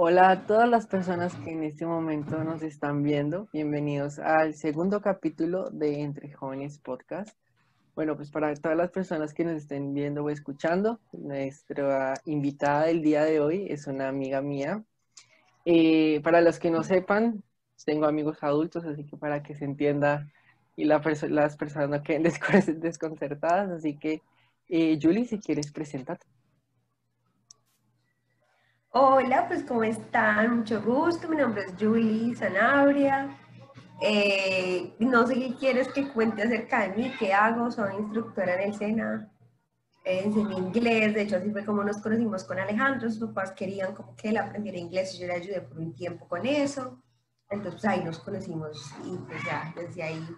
Hola a todas las personas que en este momento nos están viendo. Bienvenidos al segundo capítulo de Entre Jóvenes Podcast. Bueno, pues para todas las personas que nos estén viendo o escuchando, nuestra invitada del día de hoy es una amiga mía. Eh, para los que no sepan, tengo amigos adultos, así que para que se entienda y la las personas no queden desconcertadas, así que eh, Julie, si quieres, preséntate. Hola, pues ¿cómo están? Mucho gusto, mi nombre es Julie Sanabria. Eh, no sé qué quieres que cuente acerca de mí, qué hago, soy instructora en el SENA, eh, enseño inglés, de hecho así fue como nos conocimos con Alejandro, sus papás querían como que él aprendiera inglés y yo le ayudé por un tiempo con eso, entonces ahí nos conocimos y pues ya desde ahí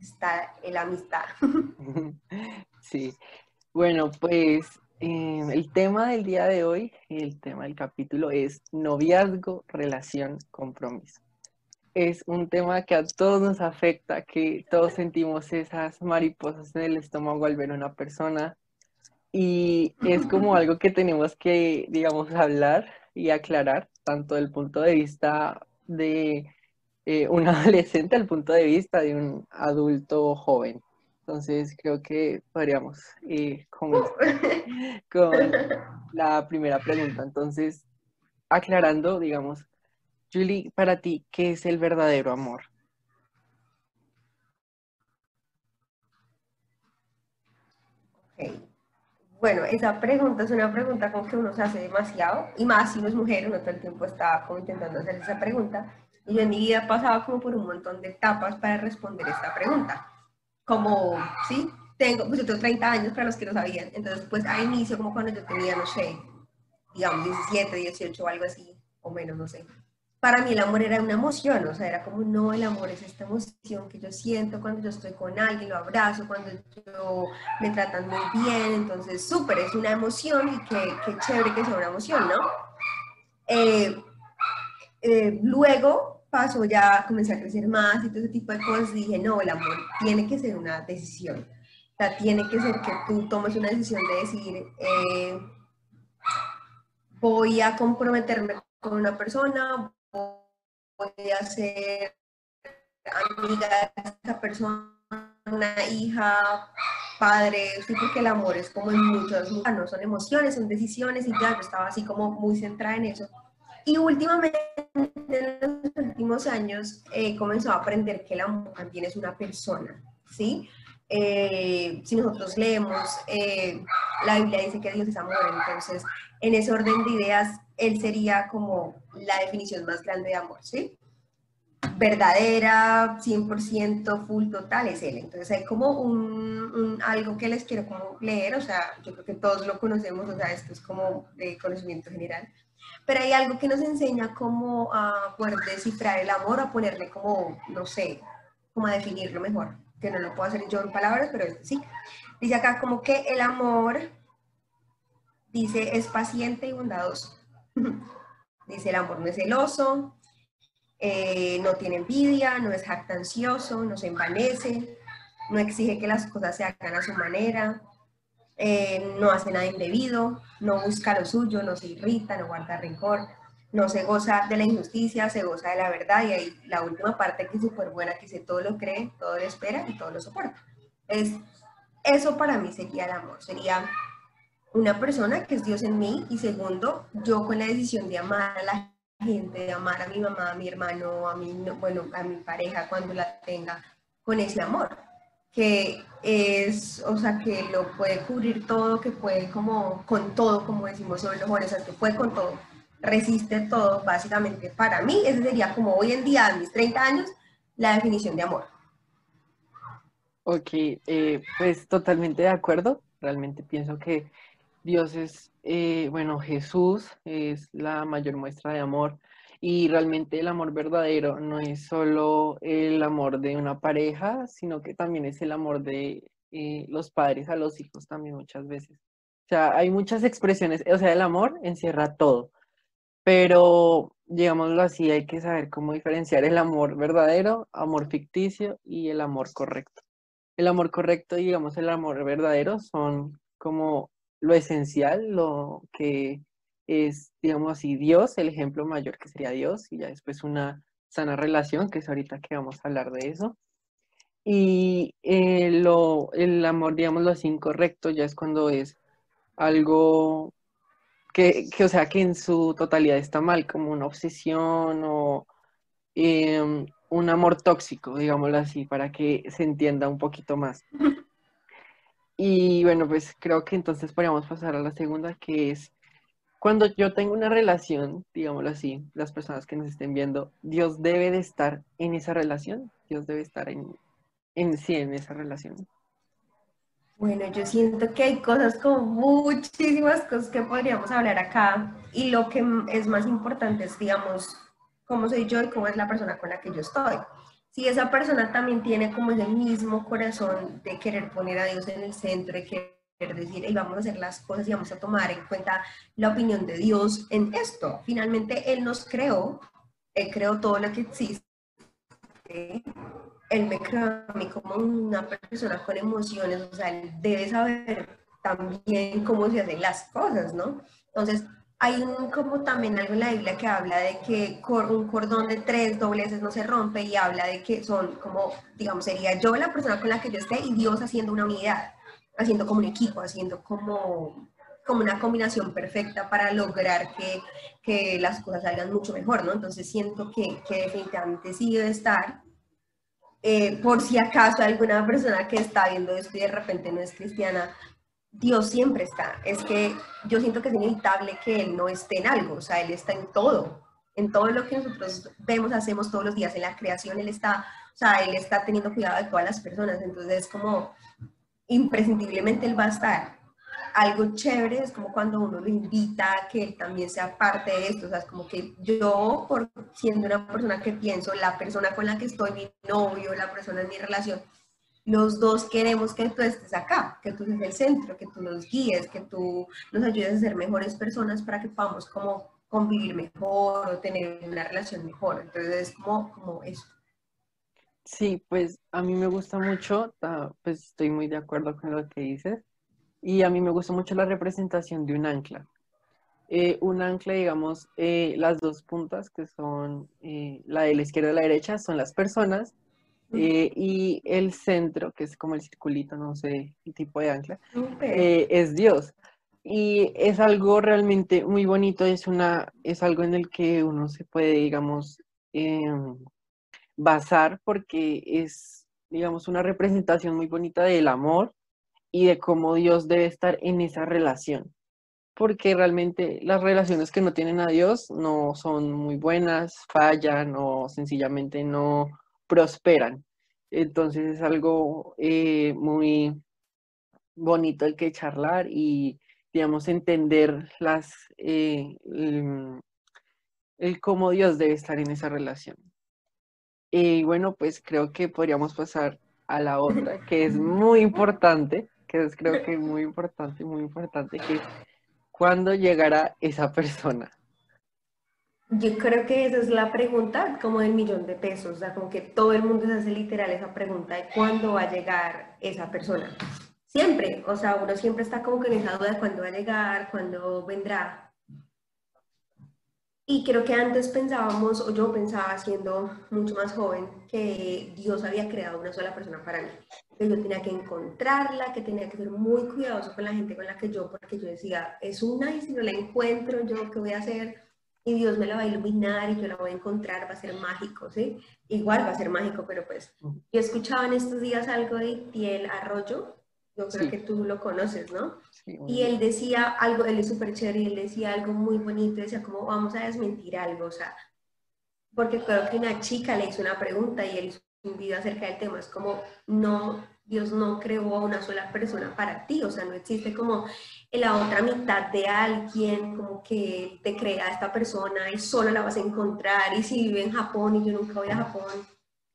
está la amistad. Sí, bueno, pues Em, el tema del día de hoy, el tema del capítulo es noviazgo, relación, compromiso. Es un tema que a todos nos afecta, que todos sentimos esas mariposas en el estómago al ver a una persona y es como algo que tenemos que, digamos, hablar y aclarar, tanto del punto de vista de eh, un adolescente al punto de vista de un adulto joven. Entonces creo que podríamos ir con, con la primera pregunta. Entonces, aclarando, digamos, Julie, para ti, ¿qué es el verdadero amor? Bueno, esa pregunta es una pregunta con que uno se hace demasiado, y más si uno es mujer, uno todo el tiempo está como intentando hacer esa pregunta. Y yo en mi vida he pasado como por un montón de etapas para responder esta pregunta como, ¿sí? Tengo, pues yo tengo 30 años para los que no sabían, entonces pues a inicio como cuando yo tenía, no sé, digamos 17, 18 o algo así, o menos, no sé. Para mí el amor era una emoción, o sea, era como, no, el amor es esta emoción que yo siento cuando yo estoy con alguien, lo abrazo, cuando yo me tratan muy bien, entonces súper, es una emoción y qué, qué chévere que sea una emoción, ¿no? Eh, eh, luego, pasó ya, comencé a crecer más y todo ese tipo de cosas, dije, no, el amor tiene que ser una decisión. O tiene que ser que tú tomes una decisión de decir, eh, voy a comprometerme con una persona, voy a ser amiga de esa persona, hija, padre, porque el amor es como en muchos, no son emociones, son decisiones y ya yo estaba así como muy centrada en eso. Y últimamente, últimos años, he comenzado a aprender que el amor también es una persona, ¿sí? Eh, si nosotros leemos, eh, la Biblia dice que Dios es amor, entonces en ese orden de ideas, Él sería como la definición más grande de amor, ¿sí? Verdadera, 100%, full, total, es Él. Entonces hay como un, algo que les quiero como leer, o sea, yo creo que todos lo conocemos, o sea, esto es como de conocimiento general, pero hay algo que nos enseña cómo a poder descifrar el amor, a ponerle como, no sé, como a definirlo mejor, que no lo puedo hacer yo en palabras, pero sí. Dice acá como que el amor, dice, es paciente y bondadoso. dice, el amor no es celoso, eh, no tiene envidia, no es jactancioso, no se envanece, no exige que las cosas se hagan a su manera, eh, no hace nada indebido, no busca lo suyo, no se irrita, no guarda rencor, no se goza de la injusticia, se goza de la verdad y ahí la última parte que es súper buena, que dice todo lo cree, todo lo espera y todo lo soporta. Es, eso para mí sería el amor, sería una persona que es Dios en mí y segundo, yo con la decisión de amar a la gente, de amar a mi mamá, a mi hermano, a mi, bueno, a mi pareja cuando la tenga, con ese amor que es, o sea, que lo puede cubrir todo, que puede como con todo, como decimos sobre los jóvenes, o sea, que puede con todo, resiste todo, básicamente. Para mí, ese sería como hoy en día, a mis 30 años, la definición de amor. Ok, eh, pues totalmente de acuerdo. Realmente pienso que Dios es, eh, bueno, Jesús es la mayor muestra de amor y realmente el amor verdadero no es solo el amor de una pareja, sino que también es el amor de eh, los padres a los hijos también muchas veces. O sea, hay muchas expresiones, o sea, el amor encierra todo, pero digámoslo así, hay que saber cómo diferenciar el amor verdadero, amor ficticio y el amor correcto. El amor correcto y digamos el amor verdadero son como lo esencial, lo que es, digamos así, Dios, el ejemplo mayor que sería Dios, y ya después una sana relación, que es ahorita que vamos a hablar de eso. Y eh, lo, el amor, digámoslo así, incorrecto, ya es cuando es algo que, o sea, que en su totalidad está mal, como una obsesión o em, un amor tóxico, digámoslo así, para que se entienda un poquito más. Y bueno, pues creo que entonces podríamos pasar a la segunda, que es cuando yo tengo una relación, digámoslo así, las personas que nos estén viendo, Dios debe de estar en esa relación, Dios debe estar en, en sí, en esa relación. Bueno, yo siento que hay cosas como muchísimas cosas que podríamos hablar acá y lo que es más importante es, digamos, cómo soy yo y cómo es la persona con la que yo estoy. Si esa persona también tiene como ese mismo corazón de querer poner a Dios en el centro, de querer decir, y vamos a hacer las cosas y vamos a tomar en cuenta la opinión de Dios en esto. Finalmente, Él nos creó, Él creó todo lo que existe. Él me creó a mí como una persona con emociones, o sea, Él debe saber también cómo se hacen las cosas, ¿no? Entonces, hay como también algo en la Biblia que habla de que un cordón de tres dobleces no se rompe y habla de que son como, digamos, sería yo la persona con la que yo esté y Dios haciendo una unidad haciendo como un equipo, haciendo como, como una combinación perfecta para lograr que, que las cosas salgan mucho mejor, ¿no? Entonces siento que, que definitivamente sí debe estar. Eh, por si acaso alguna persona que está viendo esto y de repente no es cristiana, Dios siempre está. Es que yo siento que es inevitable que Él no esté en algo, o sea, Él está en todo, en todo lo que nosotros vemos, hacemos todos los días, en la creación Él está, o sea, Él está teniendo cuidado de todas las personas, entonces es como, imprescindiblemente él va a estar. Algo chévere es como cuando uno lo invita a que él también sea parte de esto, o sea, es como que yo, por siendo una persona que pienso, la persona con la que estoy, mi novio, la persona en mi relación, los dos queremos que tú estés acá, que tú estés el centro, que tú nos guíes, que tú nos ayudes a ser mejores personas para que podamos como convivir mejor o tener una relación mejor. Entonces es como, como eso. Sí, pues a mí me gusta mucho, pues estoy muy de acuerdo con lo que dices, y a mí me gusta mucho la representación de un ancla. Eh, un ancla, digamos, eh, las dos puntas, que son eh, la de la izquierda y la derecha, son las personas, y el centro, que es como el circulito, no sé, el tipo de ancla, es Dios. Y es algo realmente muy bonito, es, una, es algo en el que uno se puede, digamos, em, basar porque es, digamos, una representación muy bonita del amor y de cómo Dios debe estar en esa relación. Porque realmente las relaciones que no tienen a Dios no son muy buenas, fallan o sencillamente no prosperan. Entonces es algo eh, muy bonito el que charlar y, digamos, entender las, eh, el cómo Dios debe estar en esa relación. Y bueno, pues creo que podríamos pasar a la otra, que es muy importante, que es creo que muy importante, muy importante, que es cuándo llegará esa persona. Yo creo que esa es la pregunta como del millón de pesos, o sea, como que todo el mundo se hace literal esa pregunta de cuándo va a llegar esa persona. Siempre, o sea, uno siempre está como que en esa duda de cuándo va a llegar, cuándo vendrá, y creo que antes pensábamos, o yo pensaba siendo mucho más joven, que Dios había creado una sola persona para mí. Que yo tenía que encontrarla, que tenía que ser muy cuidadoso con la gente con la que yo, porque yo decía, es una y si no la encuentro, ¿yo qué voy a hacer? Y Dios me la va a iluminar y yo la voy a encontrar, va a ser mágico, ¿sí? Igual va a ser mágico, pero pues yo escuchaba en estos días algo de Tiel Arroyo, yo creo que tú lo conoces, ¿no? y él decía algo, él es súper chévere, y él decía algo muy bonito, decía como vamos a desmentir algo, o sea, porque creo que una chica le hizo una pregunta y él hizo un video acerca del tema, es como, no, Dios no creó a una sola persona para ti, o sea, no existe como la otra mitad de alguien, como que te crea esta persona y solo la vas a encontrar, y si vive en Japón y yo nunca voy a Japón,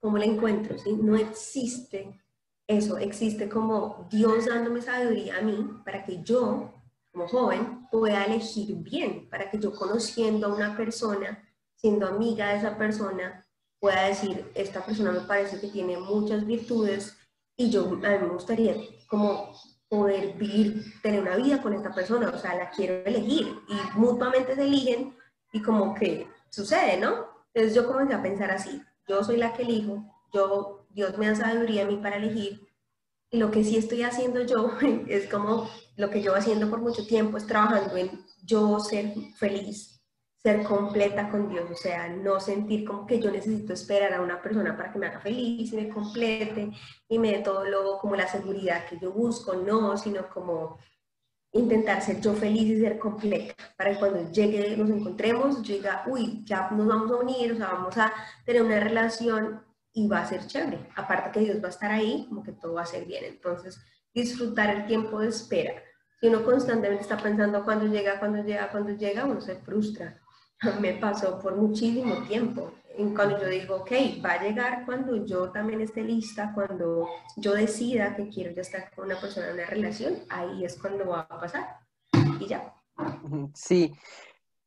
¿cómo la encuentro? ¿sí? No existe eso existe como Dios dándome sabiduría a mí para que yo, como joven, pueda elegir bien, para que yo conociendo a una persona, siendo amiga de esa persona, pueda decir, esta persona me parece que tiene muchas virtudes y yo a mí me gustaría como poder vivir, tener una vida con esta persona, o sea, la quiero elegir y mutuamente se eligen y como que sucede, ¿no? Entonces yo comencé a pensar así, yo soy la que elijo, yo, Dios me da sabiduría a mí para elegir. Lo que sí estoy haciendo yo es como lo que yo haciendo por mucho tiempo es trabajando en yo ser feliz, ser completa con Dios, o sea, no sentir como que yo necesito esperar a una persona para que me haga feliz y me complete y me dé todo lo, como la seguridad que yo busco, no, sino como intentar ser yo feliz y ser completa, para que cuando llegue, nos encontremos, diga, uy, ya nos vamos a unir, o sea, vamos a tener una relación y va a ser chévere. Aparte que Dios va a estar ahí, como que todo va a ser bien. Entonces, disfrutar el tiempo de espera. Si uno constantemente está pensando cuándo llega, cuándo llega, cuándo llega, uno se frustra me pasó por muchísimo tiempo. Cuando yo digo, ok, va a llegar cuando yo también esté lista, cuando yo decida que quiero ya estar con una persona en una relación, ahí es cuando va a pasar. Y ya. Sí,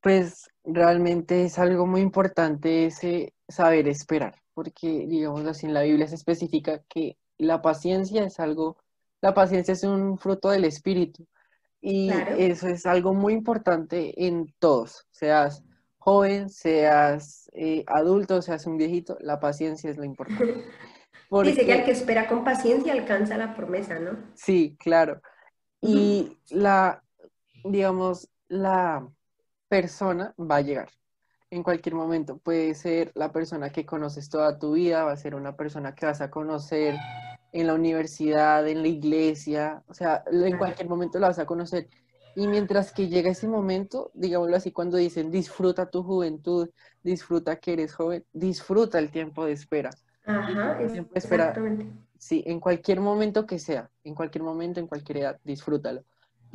pues realmente es algo muy importante ese saber esperar, porque digamos así en la Biblia se especifica que la paciencia es algo, la paciencia es un fruto del espíritu. Y eso es algo muy importante en todos, seas joven, seas eh, adulto, seas un viejito, la paciencia es lo importante. Dice que el que espera con paciencia alcanza la promesa, ¿no? Sí, claro. Y la, digamos, la persona va a llegar en cualquier momento. Puede ser la persona que conoces toda tu vida, va a ser una persona que vas a conocer en la universidad, en la iglesia, o sea, en cualquier momento la vas a conocer. Y mientras que llega ese momento, digámoslo así, cuando dicen disfruta tu juventud, disfruta que eres joven, disfruta el tiempo de espera. Ajá, exactamente. Sí, en cualquier momento que sea, en cualquier momento, en cualquier edad, disfrútalo.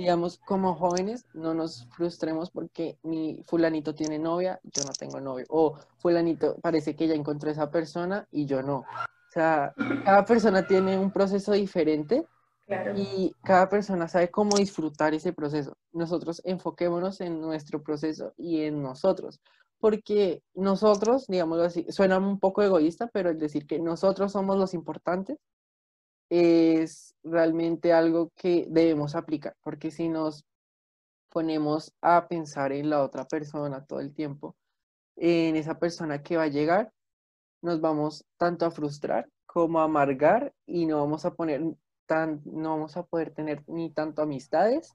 Digamos, como jóvenes, no nos frustremos porque mi fulanito tiene novia, yo no tengo novio. O fulanito parece que ya encontró esa persona y yo no. O sea, cada persona tiene un proceso diferente y cada persona sabe cómo disfrutar ese proceso. Nosotros enfoquémonos en nuestro proceso y en nosotros, porque nosotros, digámoslo así, suena un poco egoísta, pero el decir que nosotros somos los importantes es realmente algo que debemos aplicar, porque si nos ponemos a pensar en la otra persona todo el tiempo, en esa persona que va a llegar, nos vamos tanto a frustrar como a amargar y no vamos a poner no vamos a poder tener ni tanto amistades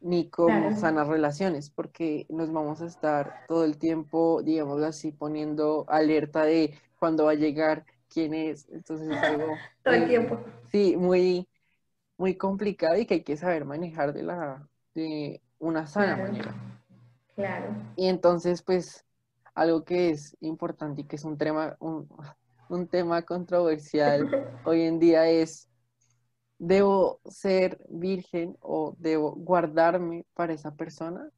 ni como sanas relaciones, porque nos vamos a estar todo el tiempo, digamos así, poniendo alerta de cuándo va a llegar, quién es. Entonces es algo... todo el tiempo. Sí, muy, muy complicado y que hay que saber manejar de, la, de una sana manera. Claro. Y entonces, pues, algo que es importante y que es un tema, un tema controversial hoy en día es ¿Debo ser virgen o debo guardarme para esa persona?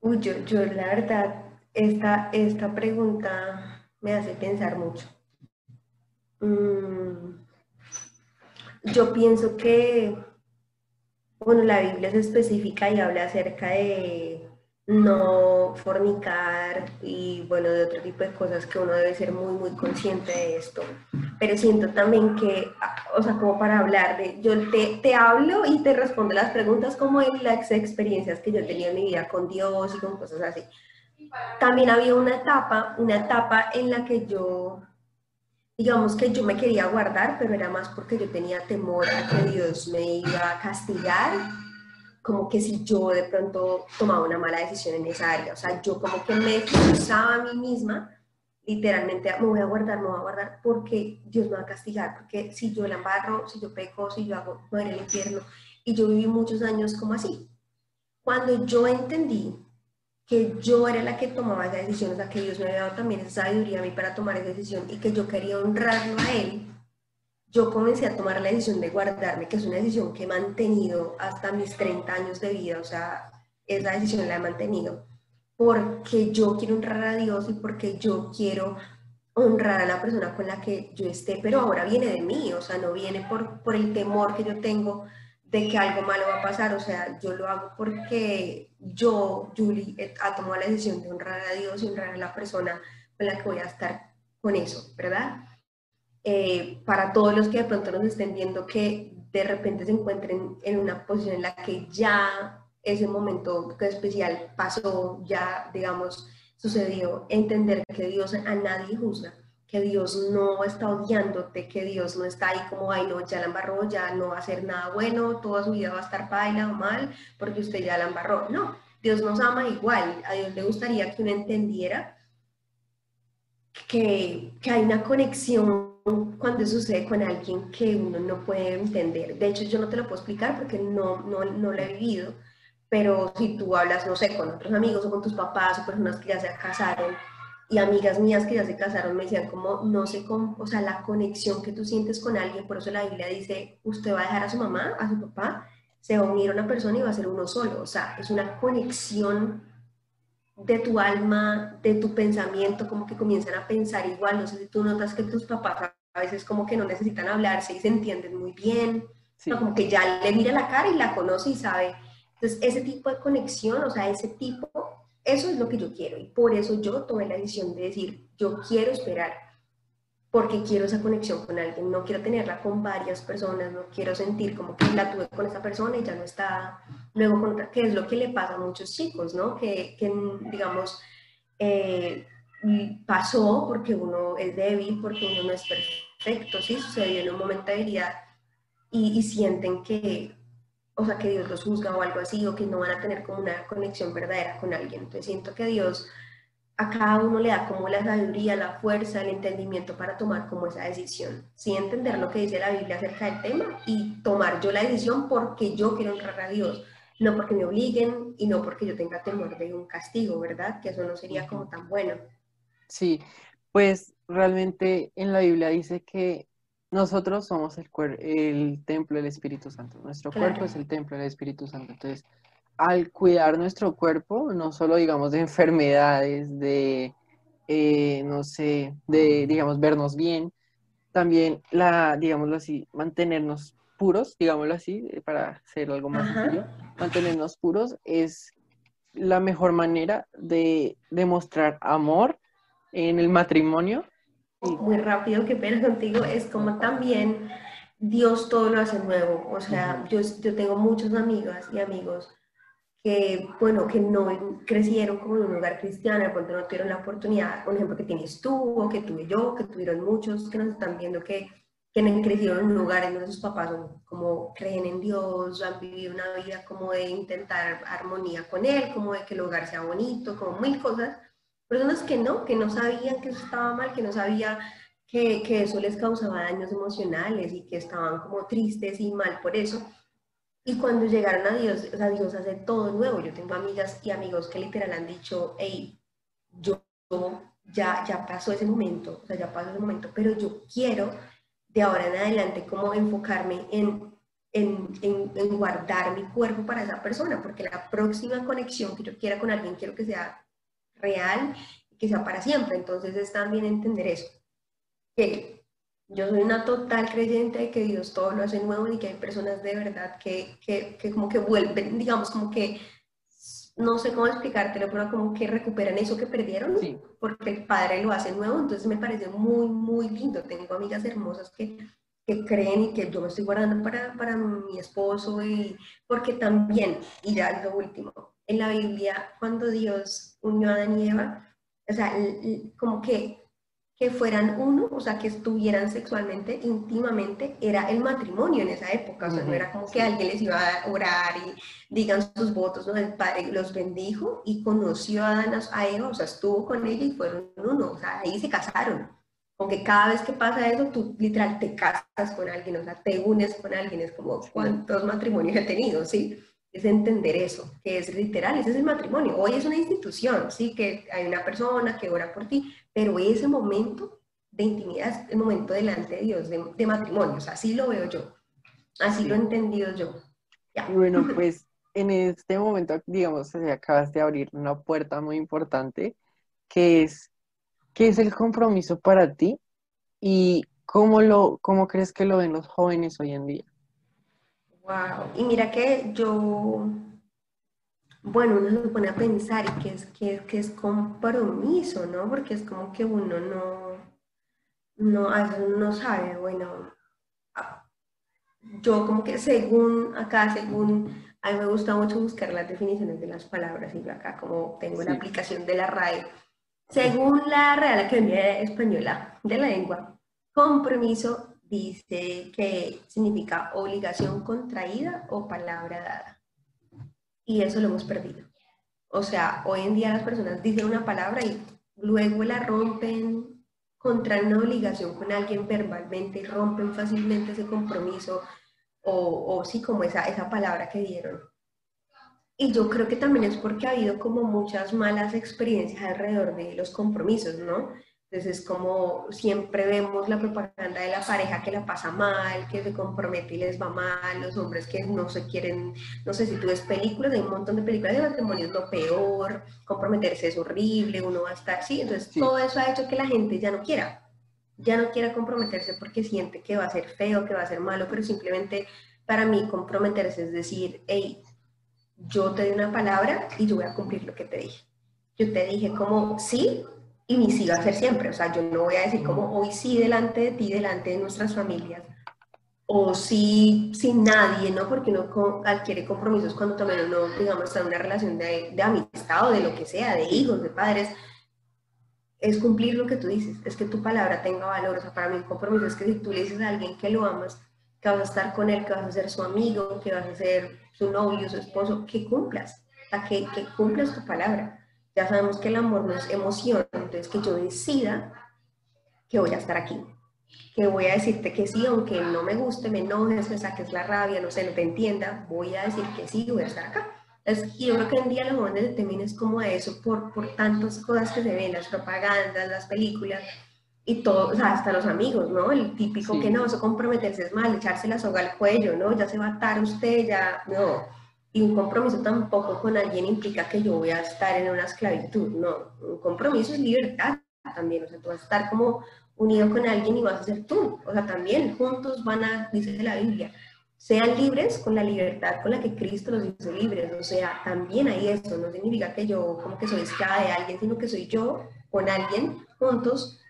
Uy, yo, yo la verdad, esta, esta pregunta me hace pensar mucho. Mm, yo pienso que, bueno, la Biblia es específica y habla acerca de no fornicar y bueno, de otro tipo de cosas que uno debe ser muy, muy consciente de esto. Pero siento también que, o sea, como para hablar de, yo te, te hablo y te respondo las preguntas como en las experiencias que yo tenía en mi vida con Dios y con cosas así. También había una etapa, una etapa en la que yo, digamos que yo me quería guardar, pero era más porque yo tenía temor a que Dios me iba a castigar como que si yo de pronto tomaba una mala decisión en esa área. O sea, yo como que me forzaba a mí misma, literalmente, me voy a guardar, me voy a guardar porque Dios me va a castigar, porque si yo la embarro, si yo peco, si yo hago, en el infierno. Y yo viví muchos años como así. Cuando yo entendí que yo era la que tomaba esa decisión, o sea, que Dios me había dado también esa sabiduría a mí para tomar esa decisión y que yo quería honrarlo a Él, yo comencé a tomar la decisión de guardarme, que es una decisión que he mantenido hasta mis 30 años de vida, o sea, esa decisión la he mantenido, porque yo quiero honrar a Dios y porque yo quiero honrar a la persona con la que yo esté, pero ahora viene de mí, o sea, no viene por, por el temor que yo tengo de que algo malo va a pasar, o sea, yo lo hago porque yo, Julie, ha tomado la decisión de honrar a Dios y honrar a la persona con la que voy a estar con eso, ¿verdad? Eh, para todos los que de pronto nos estén viendo que de repente se encuentren en una posición en la que ya ese momento especial pasó, ya, digamos, sucedió, entender que Dios a nadie juzga, que Dios no está odiándote, que Dios no está ahí como, ay, no, ya la embarró, ya no va a hacer nada bueno, toda su vida va a estar baila o mal, porque usted ya la embarró. No, Dios nos ama igual, a Dios le gustaría que uno entendiera que, que hay una conexión cuando sucede con alguien que uno no puede entender. De hecho, yo no te lo puedo explicar porque no, no, no lo he vivido, pero si tú hablas, no sé, con otros amigos o con tus papás o personas que ya se casaron y amigas mías que ya se casaron me decían como, no sé cómo, o sea, la conexión que tú sientes con alguien, por eso la Biblia dice, usted va a dejar a su mamá, a su papá, se va a unir a una persona y va a ser uno solo, o sea, es una conexión de tu alma, de tu pensamiento, como que comienzan a pensar igual, no sé si tú notas que tus papás a veces como que no necesitan hablarse y se entienden muy bien, como que ya le mira la cara y la conoce y sabe. Entonces, ese tipo de conexión, o sea, ese tipo, eso es lo que yo quiero. Y por eso yo tomé la decisión de decir, yo quiero esperar, porque quiero esa conexión con alguien. No quiero tenerla con varias personas, no quiero sentir como que la tuve con esa persona y ya no está luego con otra, que es lo que le pasa a muchos chicos, ¿no? Que, que digamos, eh, pasó porque uno es débil, porque uno no es perfecto, ¿sí? Sucedió en un momento de debilidad y, y sienten que o sea, que Dios los juzga o algo así, o que no van a tener como una conexión verdadera con alguien. Entonces siento que Dios a cada uno le da como la sabiduría, la fuerza, el entendimiento para tomar como esa decisión. Sí entender lo que dice la Biblia acerca del tema y tomar yo la decisión porque yo quiero honrar a Dios, no porque me obliguen y no porque yo tenga temor de un castigo, ¿verdad? Que eso no sería como tan bueno. Sí, pues realmente en la Biblia dice que nosotros somos el, el templo del Espíritu Santo. Nuestro cuerpo es el templo del Espíritu Santo. Entonces, al cuidar nuestro cuerpo, no solo digamos de enfermedades, de, eh, no sé, de, digamos, vernos bien, también, la, digámoslo así, mantenernos puros, digámoslo así, eh, para hacer algo más sencillo, mantenernos puros es la mejor manera de demostrar amor en el matrimonio muy rápido, que pena contigo, es como también Dios todo lo hace nuevo. O sea, yo, yo tengo muchas amigas y amigos que, bueno, que no crecieron como en un lugar cristiano, de pronto no tuvieron la oportunidad, por ejemplo, que tienes tú o que tuve yo, que tuvieron muchos que nos están viendo que, que crecieron en un lugar en donde sus papás como creen en Dios, han vivido una vida como de intentar armonía con Él, como de que el hogar sea bonito, como mil cosas Personas que no, que no sabían que eso estaba mal, que no sabía que, que eso les causaba daños emocionales y que estaban como tristes y mal por eso. Y cuando llegaron a Dios, o sea, Dios hace todo nuevo. Yo tengo amigas y amigos que literal han dicho, hey, yo ya, ya pasó ese momento, o sea, ya pasó ese momento, pero yo quiero de ahora en adelante como enfocarme en, en, en, en, guardar mi cuerpo para esa persona, porque la próxima conexión que yo quiera con alguien quiero que sea real y que sea para siempre. Entonces es también entender eso, que yo soy una total creyente de que Dios todo lo hace nuevo y que hay personas de verdad que, que, que como que vuelven, digamos, como que no sé cómo explicártelo, pero como que recuperan eso que perdieron, porque el Padre lo hace nuevo, entonces me parece muy, muy lindo. Tengo amigas hermosas que, que creen y que yo me estoy guardando para, para mi esposo, y porque también, y ya lo último, en la Biblia, cuando Dios unió a Adán y Eva, o sea, como que, que fueran uno, o sea, que estuvieran sexualmente, íntimamente, era el matrimonio en esa época, o sea, no era como que alguien les iba a orar y digan sus votos, ¿no? El Padre los bendijo y conoció a Adán a Eva, o sea, estuvo con ella y fueron uno, o sea, ahí se casaron. Aunque cada vez que pasa eso, tú literal te casas con alguien, o sea, te unes con alguien, es como cuántos matrimonios he tenido, ¿sí? Es entender eso, que es literal, ese es el matrimonio. Hoy es una institución, sí, que hay una persona que ora por ti, pero ese momento de intimidad es el momento delante de Dios, de, matrimonio, o sea, así lo veo yo, así lo he entendido yo. Bueno, pues en este momento, digamos, acabas de abrir una puerta muy importante, que es, ¿qué es el compromiso para ti? ¿Y cómo, lo, cómo crees que lo ven los jóvenes hoy en día? Wow. Y mira que yo, bueno, uno se pone a pensar y que es, que, que es compromiso, ¿no? Porque es como que uno no, no, no sabe, bueno, yo como que según acá, según, a mí me gusta mucho buscar las definiciones de las palabras y yo acá como tengo la aplicación de la RAE, según la Real Academia Española de la Lengua, compromiso dice que significa obligación contraída o palabra dada. Y eso lo hemos perdido. O sea, hoy en día las personas dicen una palabra y luego la rompen, contraen una obligación con alguien verbalmente y rompen fácilmente ese compromiso o, o sí, como esa, esa palabra que dieron. Y yo creo que también es porque ha habido como muchas malas experiencias alrededor de los compromisos, ¿no? Entonces, como siempre vemos la propaganda de la pareja que la pasa mal, que se compromete y les va mal, los hombres que no se quieren, no sé si tú ves películas, hay un montón de películas de matrimonio es lo peor, comprometerse es horrible, uno va a estar, sí, entonces todo eso ha hecho que la gente ya no quiera, ya no quiera comprometerse porque siente que va a ser feo, que va a ser malo, pero simplemente para mí comprometerse es decir, hey, yo te di una palabra y yo voy a cumplir lo que te dije. Yo te dije como sí, y mi sí va a ser siempre. O sea, yo no voy a decir como hoy sí delante de ti, delante de nuestras familias, o sí sin nadie, ¿no? Porque uno adquiere compromisos cuando también uno, digamos, está en una relación de, de amistad o de lo que sea, de hijos, de padres. Es cumplir lo que tú dices, es que tu palabra tenga valor. O sea, para mí un compromiso es que si tú le dices a alguien que lo amas, que vas a estar con él, que vas a ser su amigo, que vas a ser su novio, su esposo, que cumplas, o sea, que, que cumplas tu palabra ya sabemos que el amor no es emoción, entonces que yo decida que voy a estar aquí, que voy a decirte que sí, aunque no me guste, me enojes, me saques la rabia, no sé, no te entienda, voy a decir que sí, voy a estar acá. Es, y yo creo que en día los jóvenes también es como eso por, por tantas cosas que se ven, las propagandas, las películas y todo, o sea, hasta los amigos, ¿no? El típico que no, eso comprometerse es mal, echarse la soga al cuello, ¿no? Ya se va a atar usted, ya, no y un compromiso tampoco con alguien implica que yo voy a estar en una esclavitud, no. Un compromiso es libertad también, o sea, tú vas a estar como unido con alguien y vas a ser tú. O sea, también juntos van a, dice la Biblia, sean libres con la libertad con la que Cristo los hizo libres. O sea, también hay eso, no significa que yo como que soy esclava de alguien, sino que soy yo con alguien juntos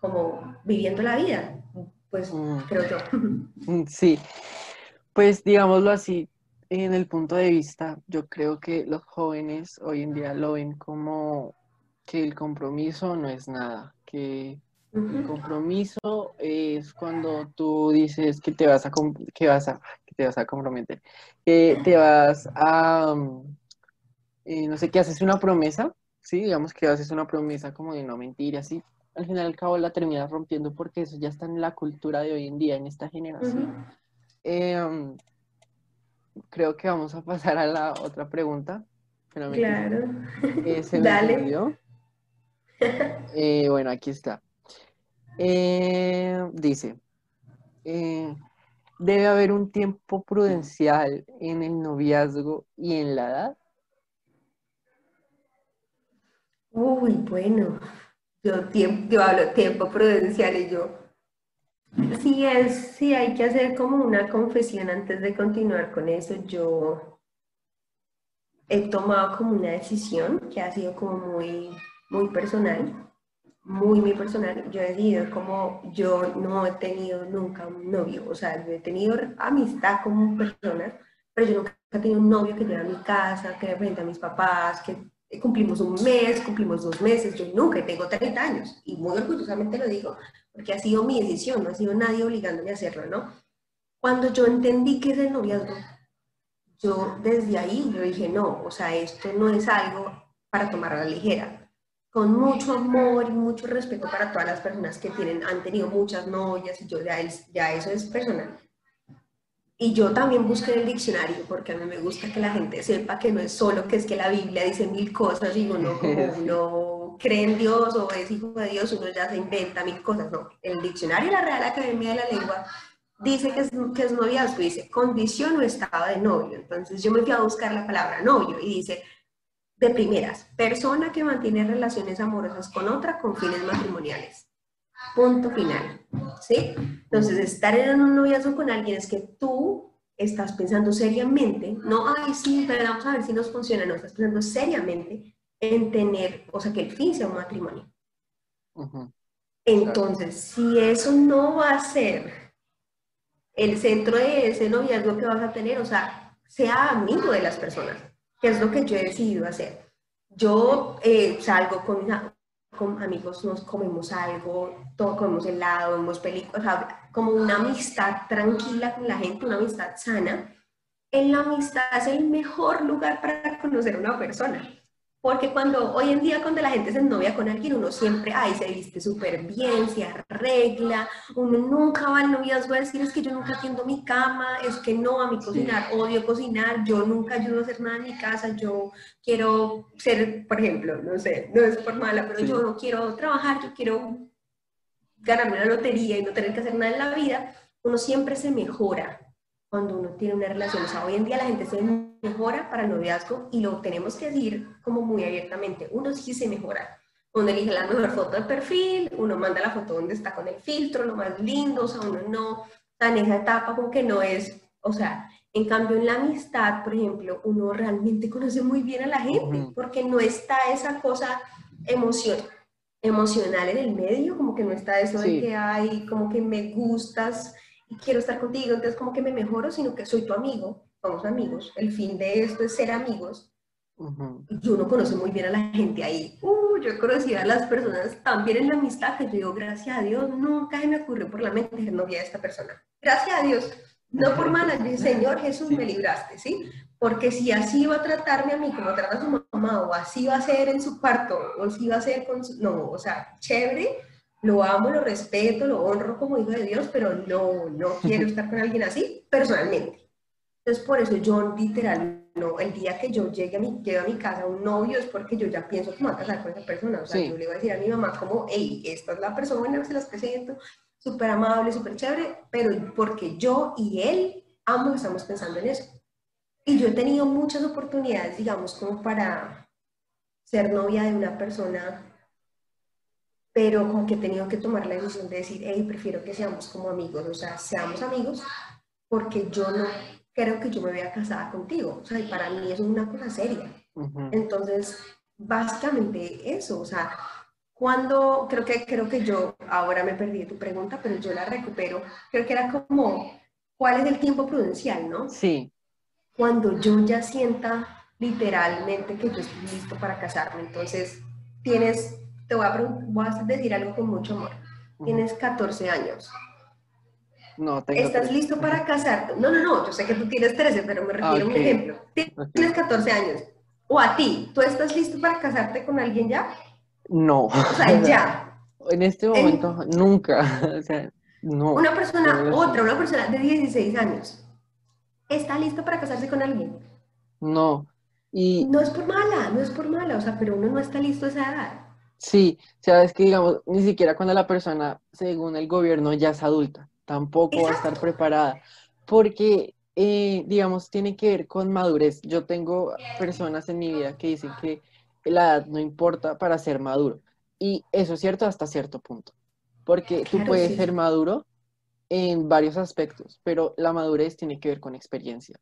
como viviendo la vida. Pues mm. creo yo. Sí, pues digámoslo así, en el punto de vista, yo creo que los jóvenes hoy en día lo ven como que el compromiso no es nada, que el compromiso es cuando tú dices que te vas a que vas a que te vas a comprometer, que te vas a eh, no sé, que haces una promesa, sí, digamos que haces una promesa como de no mentir, así, al final al cabo la terminas rompiendo porque eso ya está en la cultura de hoy en día, en esta generación creo que vamos a pasar a la otra pregunta. Claro. Dale. Eh, bueno, aquí está. Eh, dice, eh, debe haber un tiempo prudencial en el noviazgo y en la edad. Uy, bueno, yo, tiempo, yo hablo tiempo prudencial y yo, Sí, es, sí, hay que hacer como una confesión antes de continuar con eso. Yo he tomado como una decisión que ha sido como muy, muy personal, muy, muy personal. Yo he decidido como yo no he tenido nunca un novio, o sea, yo he tenido amistad con personas, pero yo nunca he tenido un novio que lleve a mi casa, que me presente a mis papás, que cumplimos un mes, cumplimos dos meses, yo nunca tengo 30 años y muy orgullosamente lo digo, porque ha sido mi decisión, no ha sido nadie obligándome a hacerlo, ¿no? Cuando yo entendí que es el noviazgo, yo desde ahí yo dije, no, o sea, esto no es algo para tomar a la ligera, con mucho amor y mucho respeto para todas las personas que tienen, han tenido muchas novias y yo ya eso es personal. Y yo también busqué en el diccionario, porque a mí me gusta que la gente sepa que no es solo que es que la Biblia dice mil cosas y uno como uno cree en Dios o es hijo de Dios, uno ya se inventa mil cosas. No, el diccionario de la Real Academia de la Lengua dice que es, que es noviazgo, dice condición o estado de novio. Entonces yo me fui a buscar la palabra novio y dice, de primeras, persona que mantiene relaciones amorosas con otra con fines matrimoniales. Punto final. ¿Sí? Entonces, estar en un noviazgo con alguien es que tú estás pensando seriamente, no, ay, sí, pero vamos a ver si nos funciona, no, estás pensando seriamente en tener, o sea, que el fin sea un matrimonio. Entonces, si eso no va a ser el centro de ese noviazgo que vas a tener, o sea, sea amigo de las personas, que es lo que yo he decidido hacer. Yo eh, salgo con, amigos, nos comemos algo, todo, comemos helado, vemos películas, o sea, como una amistad tranquila con la gente, una amistad sana. En la amistad es el mejor lugar para conocer a una persona porque cuando hoy en día cuando la gente se novia con alguien, uno siempre, ay, se viste súper bien, se arregla, uno nunca va al noviazgo a decir, es que yo nunca atiendo mi cama, es que no, a mi cocinar, odio cocinar, yo nunca ayudo a hacer nada en mi casa, yo quiero ser, por ejemplo, no sé, no es por mala, pero yo no quiero trabajar, yo quiero ganarme la lotería y no tener que hacer nada en la vida, uno siempre se mejora cuando uno tiene una relación. O sea, hoy en día la gente se mejora para el noviazgo y lo tenemos que decir como muy abiertamente. Uno sí se mejora. Uno elige la mejor foto de perfil, uno manda la foto donde está con el filtro, lo más lindo, o sea, uno no, está en esa etapa como que no es, o sea, en cambio en la amistad, por ejemplo, uno realmente conoce muy bien a la gente, porque no está esa cosa emoción, emocional en el medio, como que no está eso de que hay, como que me gustas, quiero estar contigo, entonces como que me mejoro, sino que soy tu amigo, somos amigos, el fin de esto es ser amigos. Y uno conoce muy bien a la gente ahí. Uh, yo he conocido a las personas también en la amistad que yo digo, gracias a Dios, nunca me ocurrió por la mente ser novia de esta persona. Gracias a Dios, no por mala, Señor Jesús me libraste, ¿sí? Porque si así va a tratarme a mí como trata a su mamá, o así va a ser en su parto, o así va a ser con su... No, o sea, chévere, lo amo, lo respeto, lo honro como hijo de Dios, pero no, no quiero estar con alguien así personalmente. Entonces, por eso yo literal, no, el día que yo llegue a mi, a mi casa un novio es porque yo ya pienso que me voy a casar con esa persona. O sea, yo le voy a decir a mi mamá como, hey, esta es la persona, se las presento, súper amable, súper chévere, pero porque yo y él ambos estamos pensando en eso. Y yo he tenido muchas oportunidades, digamos, como para ser novia de una persona pero como que he tenido que tomar la decisión de decir, hey, prefiero que seamos como amigos, o sea, seamos amigos, porque yo no creo que yo me voy a casar contigo, o sea, y para mí eso es una cosa seria. Entonces, básicamente eso, o sea, cuando, creo que, creo que yo, ahora me perdí tu pregunta, pero yo la recupero, creo que era como, ¿cuál es el tiempo prudencial, no? Sí. Cuando yo ya sienta literalmente que yo estoy listo para casarme, entonces tienes te voy a, decir algo con mucho amor. Tienes 14 años. No, tengo ¿Estás listo para casarte? No, no, no, yo sé que tú tienes 13, pero me refiero a un ejemplo. Tienes 14 años. O a ti, ¿tú estás listo para casarte con alguien ya? No. O sea, ya. En este momento, nunca. O sea, no. Una persona, otra, una persona de 16 años, ¿está listo para casarse con alguien? No. Y... No es por mala, no es por mala, o sea, pero uno no está listo a esa edad. Sí, sabes que digamos, ni siquiera cuando la persona, según el gobierno, ya es adulta, tampoco va a estar preparada, porque, eh, digamos, tiene que ver con madurez. Yo tengo personas en mi vida que dicen que la edad no importa para ser maduro, y eso es cierto hasta cierto punto, porque tú puedes ser maduro en varios aspectos, pero la madurez tiene que ver con experiencia.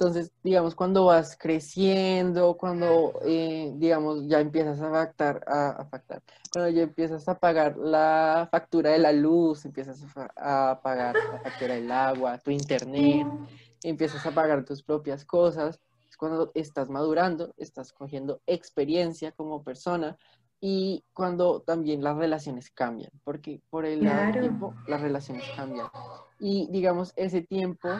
Entonces, digamos, cuando vas creciendo, cuando, eh, digamos, ya empiezas a factar, a, factar, cuando ya empiezas a pagar la factura de la luz, empiezas a, pagar la factura del agua, tu internet, empiezas a pagar tus propias cosas, es cuando estás madurando, estás cogiendo experiencia como persona y cuando también las relaciones cambian, porque por el tiempo las relaciones cambian. Y digamos, ese tiempo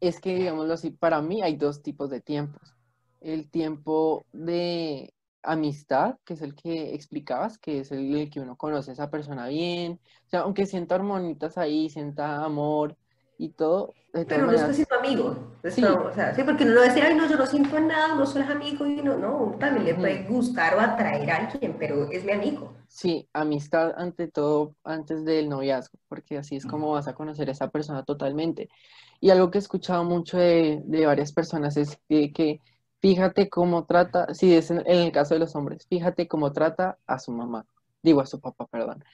es que, digámoslo así, para mí hay dos tipos de tiempos. El tiempo de amistad, que es el que explicabas, que es el, que uno conoce a esa persona bien, o sea, aunque sienta hormonitas ahí, sienta amor y todo. Pero no es siento amigo. Sí. o sea, sí, porque uno no va a decir, ay, no, yo no siento nada, no soy amigo, y no, no, también le puede gustar o atraer a alguien, pero es mi amigo. Sí, amistad ante todo, antes del noviazgo, porque así es como vas a conocer a esa persona totalmente. Y algo que he escuchado mucho de, varias personas es que, fíjate cómo trata, si es en, el caso de los hombres, fíjate cómo trata a su mamá, digo a su papá, perdón.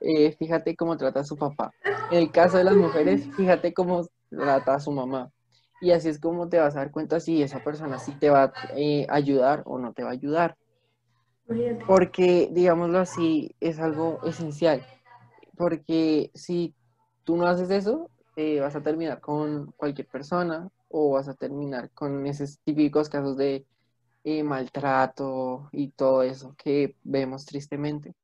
Eh, fíjate cómo trata a su papá. En el caso de las mujeres, fíjate cómo trata a su mamá. Y así es como te vas a dar cuenta si esa persona sí te va a eh, ayudar o no te va a ayudar. Porque, digámoslo así, es algo esencial. Porque si tú no haces eso, eh, vas a terminar con cualquier persona o vas a terminar con esos típicos casos de eh, maltrato y todo eso que vemos tristemente.